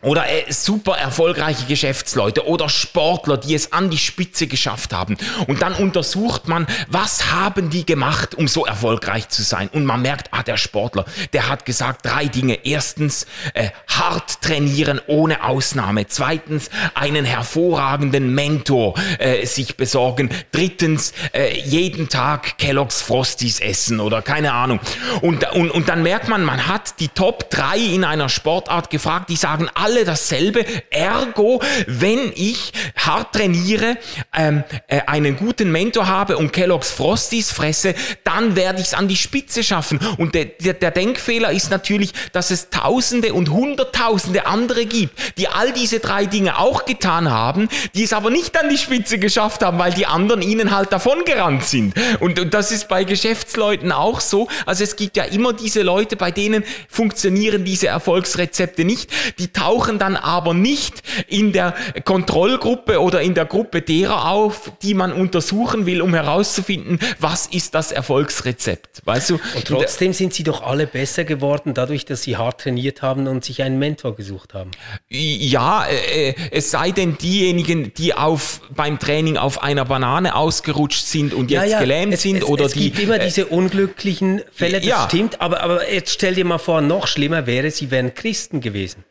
oder äh, super erfolgreiche Geschäftsleute oder Sportler, die es an die Spitze geschafft haben. Und dann untersucht man, was haben die gemacht, um so erfolgreich zu sein. Und man merkt, ah, der Sportler, der hat gesagt drei Dinge. Erstens, äh, hart trainieren ohne Ausnahme. Zweitens, einen hervorragenden Mentor äh, sich besorgen. Drittens, äh, jeden Tag Kellogg's Frosties essen oder keine Ahnung. Und, und, und dann merkt man, man hat die Top drei in einer Sportart gefragt, die sagen alle, alle dasselbe. Ergo, wenn ich hart trainiere, ähm, äh, einen guten Mentor habe und Kellogg's Frosties fresse, dann werde ich es an die Spitze schaffen. Und der, der, der Denkfehler ist natürlich, dass es Tausende und Hunderttausende andere gibt, die all diese drei Dinge auch getan haben, die es aber nicht an die Spitze geschafft haben, weil die anderen ihnen halt davon gerannt sind. Und, und das ist bei Geschäftsleuten auch so. Also es gibt ja immer diese Leute, bei denen funktionieren diese Erfolgsrezepte nicht. Die tauchen tauchen dann aber nicht in der Kontrollgruppe oder in der Gruppe derer auf, die man untersuchen will, um herauszufinden, was ist das Erfolgsrezept. Weißt du? Und trotzdem sind sie doch alle besser geworden, dadurch, dass sie hart trainiert haben und sich einen Mentor gesucht haben. Ja, äh, es sei denn diejenigen, die auf beim Training auf einer Banane ausgerutscht sind und jetzt ja, ja, gelähmt es, sind es, oder es die. Es gibt immer äh, diese unglücklichen Fälle, das ja. stimmt. Aber, aber jetzt stell dir mal vor, noch schlimmer wäre, sie wären Christen gewesen.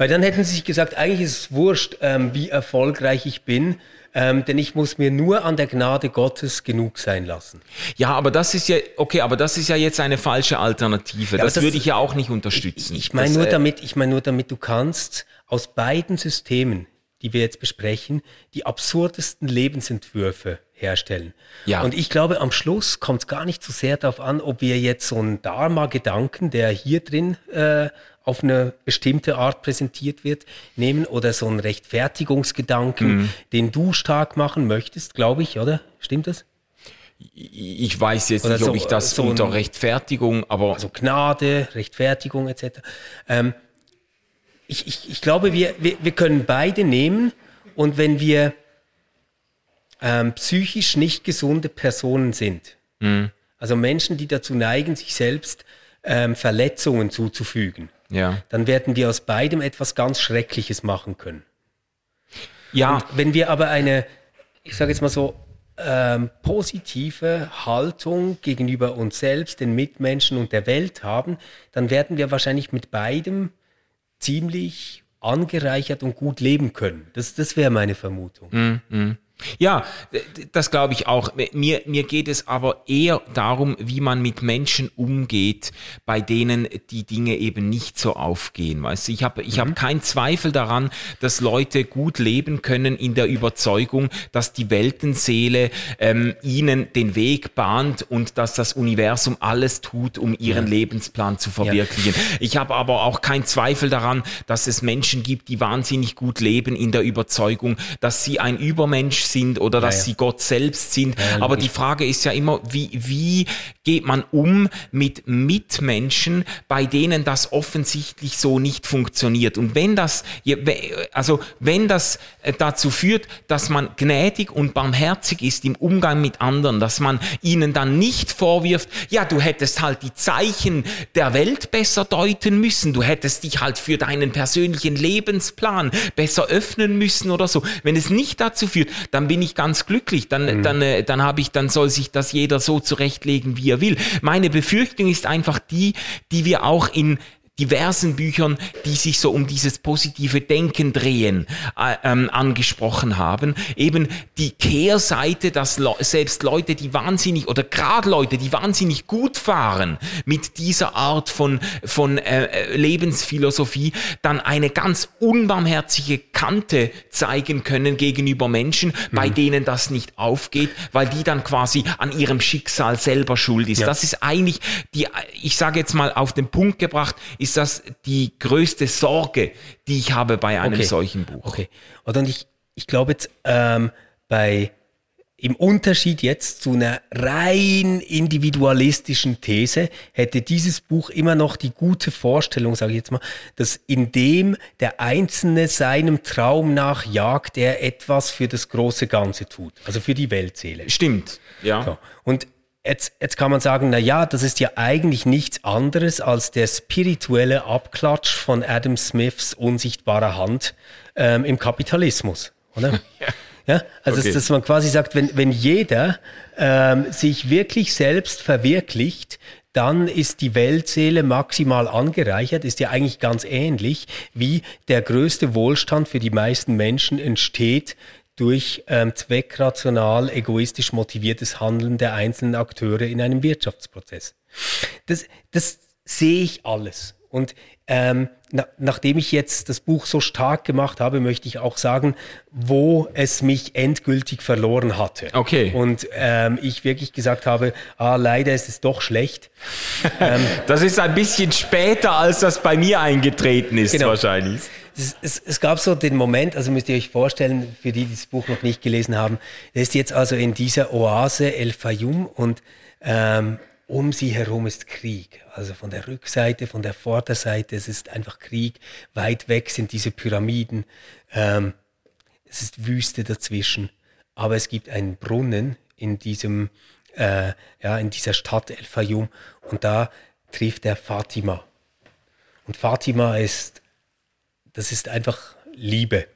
Weil dann hätten sie sich gesagt, eigentlich ist es wurscht, ähm, wie erfolgreich ich bin. ähm, denn ich muss mir nur an der Gnade Gottes genug sein lassen. Ja, aber das ist ja, okay, aber das ist ja jetzt eine falsche Alternative. Ja, das, das- würde ich ja auch nicht unterstützen. Ich meine Das, nur äh, damit, ich meine nur damit, du kannst aus beiden Systemen, die wir jetzt besprechen, die absurdesten Lebensentwürfe herstellen. Ja. Und ich glaube, am Schluss kommt es gar nicht so sehr darauf an, ob wir jetzt so einen Dharma-Gedanken, der hier drin äh, auf eine bestimmte Art präsentiert wird, nehmen oder so einen Rechtfertigungsgedanken, Mhm. den du stark machen möchtest, glaube ich, oder? Stimmt das? Ich weiß jetzt Oder nicht, ob so- ich das so ein- unter Rechtfertigung, aber also Gnade, Rechtfertigung etc. Ähm, ich, ich, ich glaube, wir, wir, wir können beide nehmen und wenn wir ähm, psychisch nicht gesunde Personen sind, also Menschen, die dazu neigen, sich selbst ähm, Verletzungen zuzufügen, ja. dann werden wir aus beidem etwas ganz Schreckliches machen können. Ja, Wenn wir aber eine, ich sage jetzt mal so, ähm, positive Haltung gegenüber uns selbst, den Mitmenschen und der Welt haben, dann werden wir wahrscheinlich mit beidem ziemlich angereichert und gut leben können. Das, das wäre meine Vermutung. Ja, d- d- das glaube ich auch. Mir, mir geht es aber eher darum, wie man mit Menschen umgeht, bei denen die Dinge eben nicht so aufgehen. Weißt du, ich habe ich hab keinen Zweifel daran, dass Leute gut leben können in der Überzeugung, dass die Weltenseele ähm, ihnen den Weg bahnt und dass das Universum alles tut, um ihren Lebensplan zu verwirklichen. Ich habe aber auch keinen Zweifel daran, dass es Menschen gibt, die wahnsinnig gut leben in der Überzeugung, dass sie ein Übermensch sind oder dass ja. sie Gott selbst sind. Ja, aber die Frage ist ja immer, wie, wie geht man um mit Mitmenschen, bei denen das offensichtlich so nicht funktioniert? Und wenn das, also wenn das äh, dazu führt, dass man gnädig und barmherzig ist im Umgang mit anderen, dass man ihnen dann nicht vorwirft, ja, du hättest halt die Zeichen der Welt besser deuten müssen, du hättest dich halt für deinen persönlichen Lebensplan besser öffnen müssen oder so. Wenn es nicht dazu führt, dann bin ich ganz glücklich. Dann, dann, äh, dann habe ich, dann soll sich das jeder so zurechtlegen, wie er will. Meine Befürchtung ist einfach die, die wir auch in diversen Büchern, die sich so um dieses positive Denken drehen, äh, ähm, angesprochen haben. Eben die Kehrseite, dass Le selbst Leute, die wahnsinnig, oder gerade Leute, die wahnsinnig gut fahren mit dieser Art von, von äh, äh, Lebensphilosophie, dann eine ganz unbarmherzige Kante zeigen können gegenüber Menschen, bei denen das nicht aufgeht, weil die dann quasi an ihrem Schicksal selber schuld ist. Ja. Das ist eigentlich die, ich sage jetzt mal auf den Punkt gebracht, ist das die größte Sorge, die ich habe bei einem Okay. solchen Buch. Okay. Oder und ich, ich glaube jetzt ähm, bei im Unterschied jetzt zu einer rein individualistischen These hätte dieses Buch immer noch die gute Vorstellung, sage ich jetzt mal, dass indem der Einzelne seinem Traum nachjagt, er etwas für das große Ganze tut, also für die Weltseele. Stimmt, ja. So. Und jetzt, jetzt kann man sagen, na ja, das ist ja eigentlich nichts anderes als der spirituelle Abklatsch von Adam Smiths unsichtbarer Hand ähm, im Kapitalismus, oder? <laughs> Ja, also Okay. dass, dass man quasi sagt, wenn, wenn jeder ähm, sich wirklich selbst verwirklicht, dann ist die Weltseele maximal angereichert, ist ja eigentlich ganz ähnlich, wie der größte Wohlstand für die meisten Menschen entsteht durch ähm, zweckrational, egoistisch motiviertes Handeln der einzelnen Akteure in einem Wirtschaftsprozess. Das, das sehe ich alles. Und ähm, na, nachdem ich jetzt das Buch so stark gemacht habe, möchte ich auch sagen, wo es mich endgültig verloren hatte. Okay. Und ähm, ich wirklich gesagt habe, ah, leider ist es doch schlecht. <laughs> Das ist ein bisschen später, als das bei mir eingetreten ist, Genau. wahrscheinlich. Es, es, es gab so den Moment, also müsst ihr euch vorstellen, für die, die das Buch noch nicht gelesen haben, der ist jetzt also in dieser Oase El Fayum und ähm, um sie herum ist Krieg. Also von der Rückseite, von der Vorderseite, es ist einfach Krieg. Weit weg sind diese Pyramiden. Ähm, es ist Wüste dazwischen. Aber es gibt einen Brunnen in diesem, äh, ja, in dieser Stadt El Fayum und da trifft er Fatima. Und Fatima ist das ist einfach Liebe.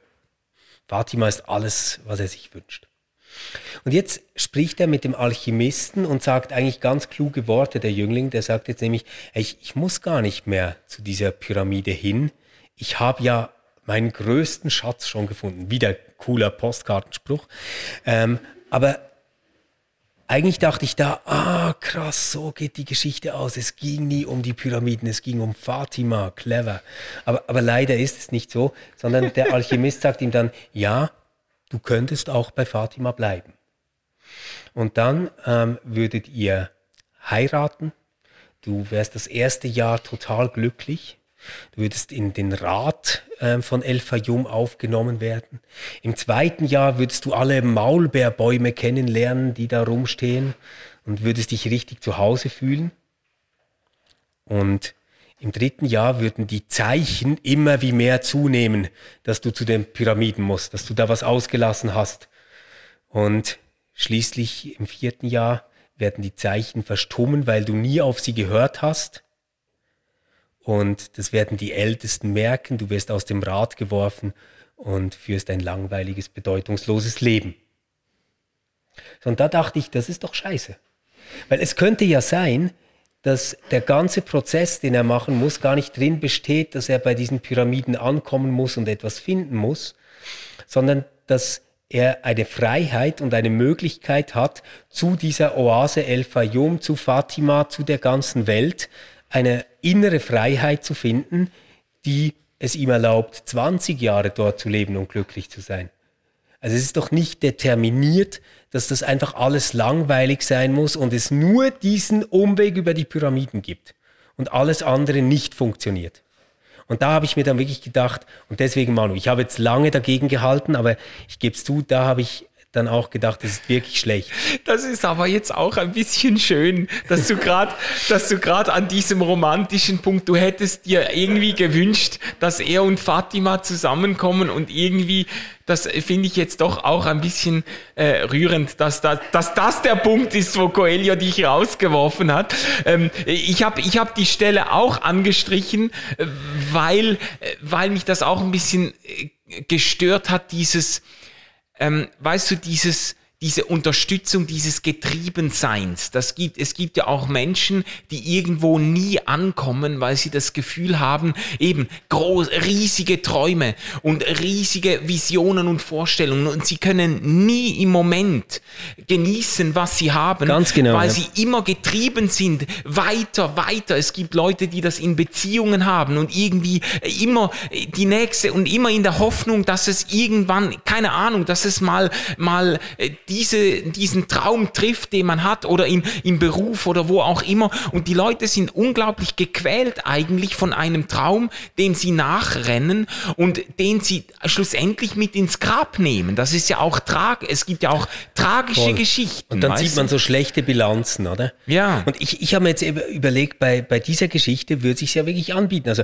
Fatima ist alles, was er sich wünscht. Und jetzt spricht er mit dem Alchemisten und sagt eigentlich ganz kluge Worte, der Jüngling, der sagt jetzt nämlich, "Ey, ich, ich muss gar nicht mehr zu dieser Pyramide hin. Ich habe ja meinen größten Schatz schon gefunden. Wieder cooler Postkartenspruch. Ähm, aber eigentlich dachte ich da, ah, krass, so geht die Geschichte aus. Es ging nie um die Pyramiden, es ging um Fatima, clever. Aber, aber leider ist es nicht so, sondern der Alchemist sagt ihm dann, ja, du könntest auch bei Fatima bleiben. Und dann ähm, würdet ihr heiraten, du wärst das erste Jahr total glücklich Du würdest in den Rat äh, von El Fayum aufgenommen werden. Im zweiten Jahr würdest du alle Maulbeerbäume kennenlernen, die da rumstehen und würdest dich richtig zu Hause fühlen. Und im dritten Jahr würden die Zeichen immer wie mehr zunehmen, dass du zu den Pyramiden musst, dass du da was ausgelassen hast. Und schließlich im vierten Jahr werden die Zeichen verstummen, weil du nie auf sie gehört hast. Und das werden die Ältesten merken. Du wirst aus dem Rad geworfen und führst ein langweiliges, bedeutungsloses Leben. Und da dachte ich, das ist doch scheiße. Weil es könnte ja sein, dass der ganze Prozess, den er machen muss, gar nicht drin besteht, dass er bei diesen Pyramiden ankommen muss und etwas finden muss, sondern dass er eine Freiheit und eine Möglichkeit hat, zu dieser Oase El Fayum, zu Fatima, zu der ganzen Welt, eine innere Freiheit zu finden, die es ihm erlaubt, 20 Jahre dort zu leben und glücklich zu sein. Also es ist doch nicht determiniert, dass das einfach alles langweilig sein muss und es nur diesen Umweg über die Pyramiden gibt und alles andere nicht funktioniert. Und da habe ich mir dann wirklich gedacht, und deswegen Manu, ich habe jetzt lange dagegen gehalten, aber ich gebe es zu, da habe ich dann auch gedacht, das ist wirklich schlecht. Das ist aber jetzt auch ein bisschen schön, dass du gerade, dass du gerade an diesem romantischen Punkt, du hättest dir irgendwie gewünscht, dass er und Fatima zusammenkommen und irgendwie, das finde ich jetzt doch auch ein bisschen äh, rührend, dass, da, dass das der Punkt ist, wo Coelho dich rausgeworfen hat. Ähm, ich habe ich hab die Stelle auch angestrichen, weil, äh, weil mich das auch ein bisschen äh, gestört hat, dieses, ähm, weißt du, dieses, diese Unterstützung dieses Getriebenseins. Das gibt, es gibt ja auch Menschen, die irgendwo nie ankommen, weil sie das Gefühl haben, eben groß, riesige Träume und riesige Visionen und Vorstellungen und sie können nie im Moment genießen, was sie haben, Ganz genau, weil ja. sie immer getrieben sind, weiter, weiter. Es gibt Leute, die das in Beziehungen haben und irgendwie immer die nächste und immer in der Hoffnung, dass es irgendwann, keine Ahnung, dass es mal, mal äh, diese, diesen Traum trifft, den man hat oder im, im Beruf oder wo auch immer. Und die Leute sind unglaublich gequält eigentlich von einem Traum, dem sie nachrennen und den sie schlussendlich mit ins Grab nehmen. Das ist ja auch trag, es gibt ja auch tragische Voll. Geschichten. Und dann sieht man so schlechte Bilanzen, oder? Ja. Und ich, ich habe mir jetzt überlegt, bei, bei dieser Geschichte würde sich ja wirklich anbieten. Also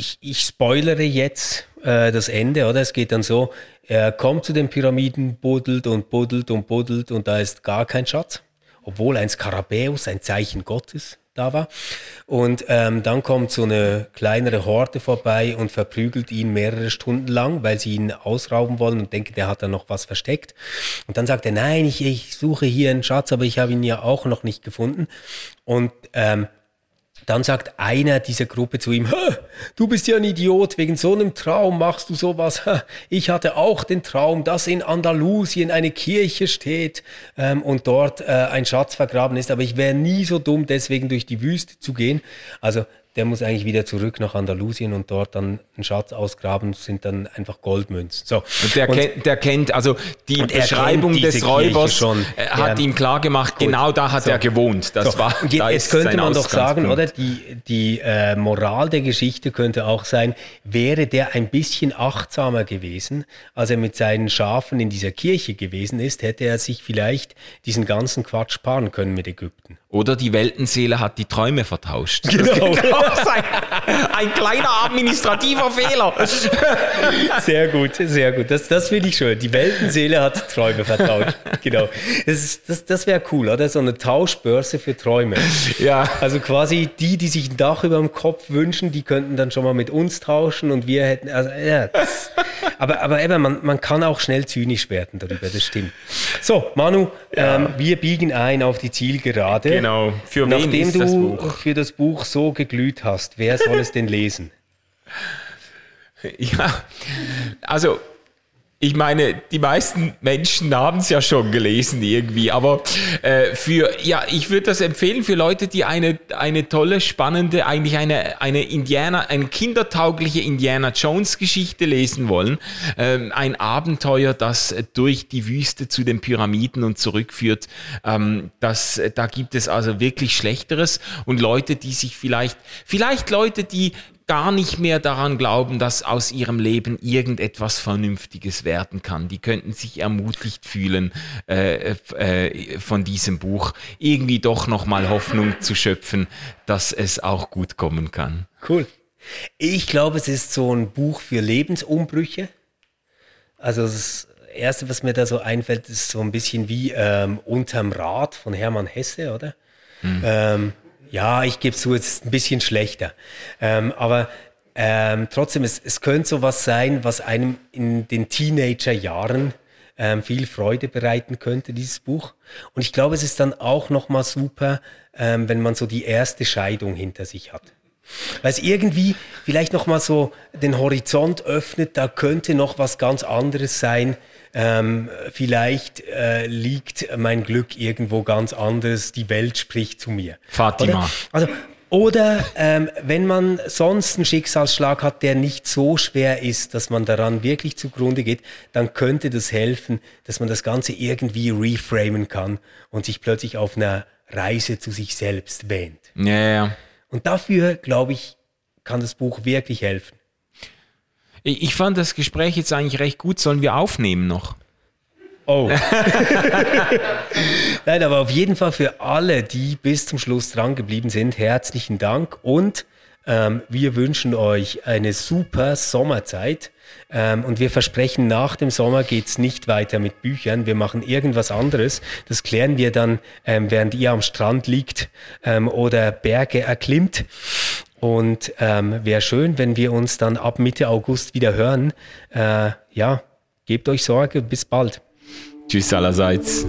ich, ich spoilere jetzt äh, das Ende, oder? Es geht dann so, er kommt zu den Pyramiden, buddelt und buddelt und buddelt und da ist gar kein Schatz, obwohl ein Skarabäus, ein Zeichen Gottes, da war. Und ähm, dann kommt so eine kleinere Horde vorbei und verprügelt ihn mehrere Stunden lang, weil sie ihn ausrauben wollen und denken, der hat da noch was versteckt. Und dann sagt er, nein, ich, ich suche hier einen Schatz, aber ich habe ihn ja auch noch nicht gefunden. Und ähm, dann sagt einer dieser Gruppe zu ihm, "Hä, du bist ja ein Idiot, wegen so einem Traum machst du sowas. Ich hatte auch den Traum, dass in Andalusien eine Kirche steht ähm, und dort äh, ein Schatz vergraben ist, aber ich wäre nie so dumm, deswegen durch die Wüste zu gehen. Also der muss eigentlich wieder zurück nach Andalusien und dort dann einen Schatz ausgraben, sind dann einfach Goldmünzen. So. Und der, kennt, der kennt, also die Und Beschreibung des Räubers schon. äh, hat Ja. ihm klar gemacht, genau da hat So. er gewohnt. Das So, war, und je- da jetzt könnte man doch sagen, oder? Die, die äh, Moral der Geschichte könnte auch sein, wäre der ein bisschen achtsamer gewesen, als er mit seinen Schafen in dieser Kirche gewesen ist, hätte er sich vielleicht diesen ganzen Quatsch sparen können mit Ägypten. Oder die Weltenseele hat die Träume vertauscht. Genau. Ein kleiner administrativer Fehler. Sehr gut, sehr gut. Das, das finde ich schön. Die Weltenseele hat Träume vertauscht. Genau. Das, das, das wäre cool, oder? So eine Tauschbörse für Träume. Ja. Also quasi die, die sich ein Dach über dem Kopf wünschen, die könnten dann schon mal mit uns tauschen und wir hätten. Also, ja, das, aber, aber eben, man, man kann auch schnell zynisch werden darüber, das stimmt. So, Manu, ähm, wir biegen ein auf die Zielgerade. Genau. Für wen Nachdem ist du das Buch? für das Buch so geglüht hast, wer soll es denn lesen? <laughs> Ja, also ich meine, die meisten Menschen haben es ja schon gelesen irgendwie, aber äh, für, ja, ich würde das empfehlen für Leute, die eine, eine tolle, spannende, eigentlich eine, eine Indiana, eine kindertaugliche Indiana Jones Geschichte lesen wollen. Ähm, ein Abenteuer, das durch die Wüste zu den Pyramiden und zurückführt. Ähm, das, da gibt es also wirklich Schlechteres und Leute, die sich vielleicht, vielleicht Leute, die gar nicht mehr daran glauben, dass aus ihrem Leben irgendetwas Vernünftiges werden kann. Die könnten sich ermutigt fühlen, äh, äh, von diesem Buch irgendwie doch nochmal Hoffnung zu schöpfen, dass es auch gut kommen kann. Cool. Ich glaube, es ist so ein Buch für Lebensumbrüche. Also das Erste, was mir da so einfällt, ist so ein bisschen wie ähm, Unterm Rad von Hermann Hesse, oder? Mhm. Ähm, ja, ich gebe zu, es ist ein bisschen schlechter. Ähm, aber ähm, trotzdem, es, es könnte so was sein, was einem in den Teenagerjahren ähm, viel Freude bereiten könnte, dieses Buch. Und ich glaube, es ist dann auch nochmal super, ähm, wenn man so die erste Scheidung hinter sich hat. Weil es irgendwie vielleicht nochmal so den Horizont öffnet, da könnte noch was ganz anderes sein, ähm, vielleicht äh, liegt mein Glück irgendwo ganz anders, die Welt spricht zu mir. Fatima. Oder? Also, oder ähm, wenn man sonst einen Schicksalsschlag hat, der nicht so schwer ist, dass man daran wirklich zugrunde geht, dann könnte das helfen, dass man das Ganze irgendwie reframen kann und sich plötzlich auf einer Reise zu sich selbst wähnt. Ja, ja. Und dafür, glaube ich, kann das Buch wirklich helfen. Ich fand das Gespräch jetzt eigentlich recht gut. Sollen wir aufnehmen noch? Oh. <laughs> Nein, aber auf jeden Fall für alle, die bis zum Schluss dran geblieben sind, herzlichen Dank und ähm, wir wünschen euch eine super Sommerzeit. Ähm, und wir versprechen, nach dem Sommer geht es nicht weiter mit Büchern. Wir machen irgendwas anderes. Das klären wir dann, ähm, während ihr am Strand liegt ähm, oder Berge erklimmt. Und ähm, wäre schön, wenn wir uns dann ab Mitte August wieder hören. Äh, ja, gebt euch Sorge, bis bald. Tschüss allerseits.